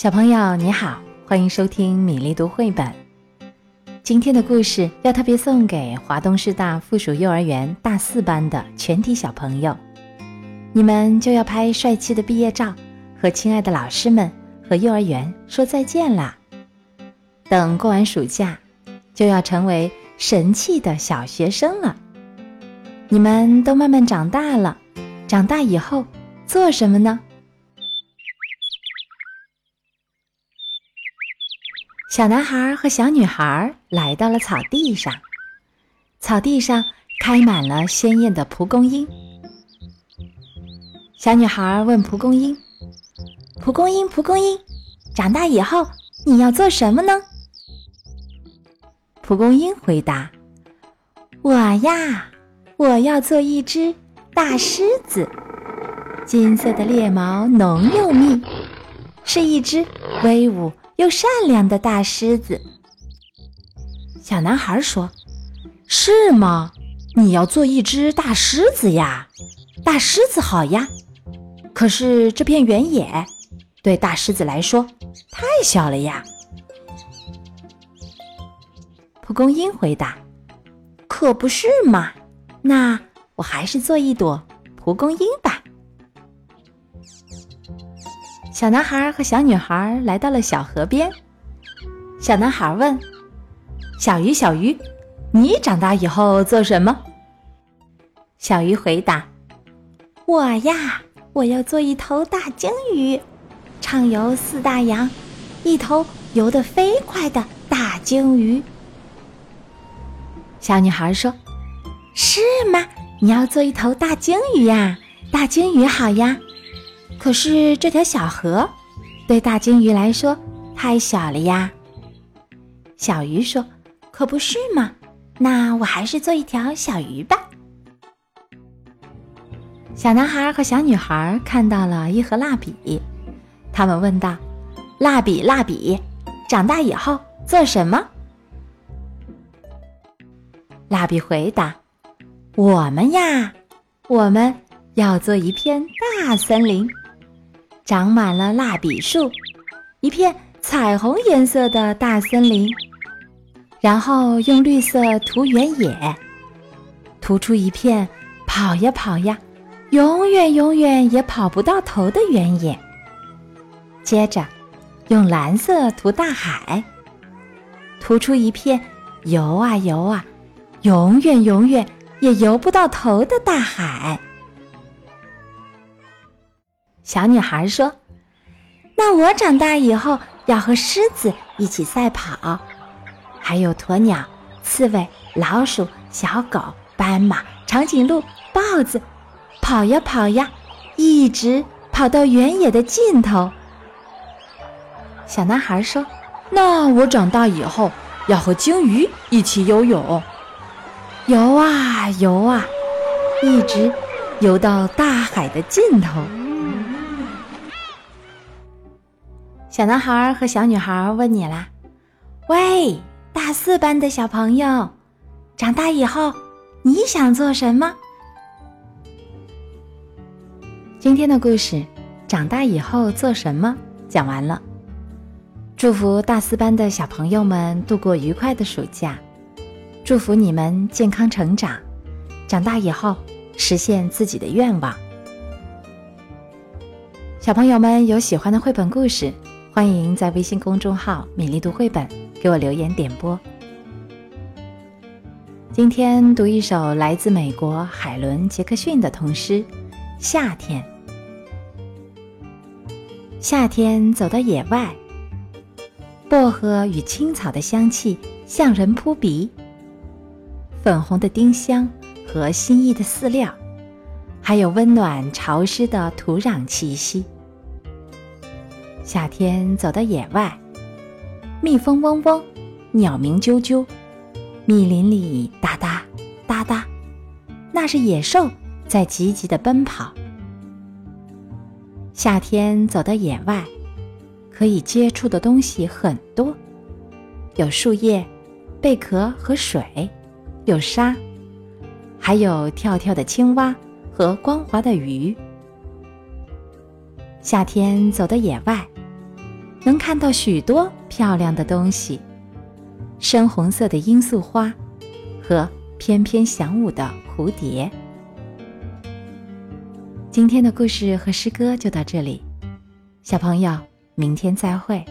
小朋友你好，欢迎收听米粒读绘本。今天的故事要特别送给华东师大附属幼儿园大四班的全体小朋友，你们就要拍帅气的毕业照，和亲爱的老师们和幼儿园说再见啦。等过完暑假，就要成为神气的小学生了。你们都慢慢长大了，长大以后做什么呢？小男孩和小女孩来到了草地上，草地上开满了鲜艳的蒲公英。小女孩问蒲公英：“蒲公英，蒲公英，长大以后你要做什么呢？”蒲公英回答：“我呀，我要做一只大狮子，金色的鬣毛浓又密，是一只威武。”又善良的大狮子，小男孩说：“是吗？你要做一只大狮子呀？大狮子好呀。可是这片原野对大狮子来说太小了呀。”蒲公英回答：“可不是嘛。那我还是做一朵蒲公英吧。”小男孩和小女孩来到了小河边。小男孩问：“小鱼，小鱼，你长大以后做什么？”小鱼回答：“我呀，我要做一头大鲸鱼，畅游四大洋，一头游得飞快的大鲸鱼。”小女孩说：“是吗？你要做一头大鲸鱼呀？大鲸鱼好呀。”可是这条小河对大鲸鱼来说太小了呀。小鱼说：“可不是嘛，那我还是做一条小鱼吧。”小男孩和小女孩看到了一盒蜡笔，他们问道：“蜡笔，蜡笔，长大以后做什么？”蜡笔回答：“我们呀，我们要做一片大森林。”长满了蜡笔树，一片彩虹颜色的大森林。然后用绿色涂原野，涂出一片跑呀跑呀，永远永远也跑不到头的原野。接着用蓝色涂大海，涂出一片游啊游啊，永远永远也游不到头的大海。小女孩说：“那我长大以后要和狮子一起赛跑，还有鸵鸟、刺猬、老鼠、小狗、斑马、长颈鹿、豹子，跑呀跑呀，一直跑到原野的尽头。”小男孩说：“那我长大以后要和鲸鱼一起游泳，游啊游啊，一直游到大海的尽头。”小男孩和小女孩问你啦：“喂，大四班的小朋友，长大以后你想做什么？”今天的故事《长大以后做什么》讲完了。祝福大四班的小朋友们度过愉快的暑假，祝福你们健康成长，长大以后实现自己的愿望。小朋友们有喜欢的绘本故事。欢迎在微信公众号“米粒读绘本”给我留言点播。今天读一首来自美国海伦·杰克逊的童诗《夏天》。夏天走到野外，薄荷与青草的香气向人扑鼻，粉红的丁香和新意的饲料，还有温暖潮湿的土壤气息。夏天走到野外，蜜蜂嗡嗡，鸟鸣啾啾，密林里哒哒哒哒，那是野兽在急急的奔跑。夏天走到野外，可以接触的东西很多，有树叶、贝壳和水，有沙，还有跳跳的青蛙和光滑的鱼。夏天走到野外。能看到许多漂亮的东西：深红色的罂粟花和翩翩翔舞的蝴蝶。今天的故事和诗歌就到这里，小朋友，明天再会。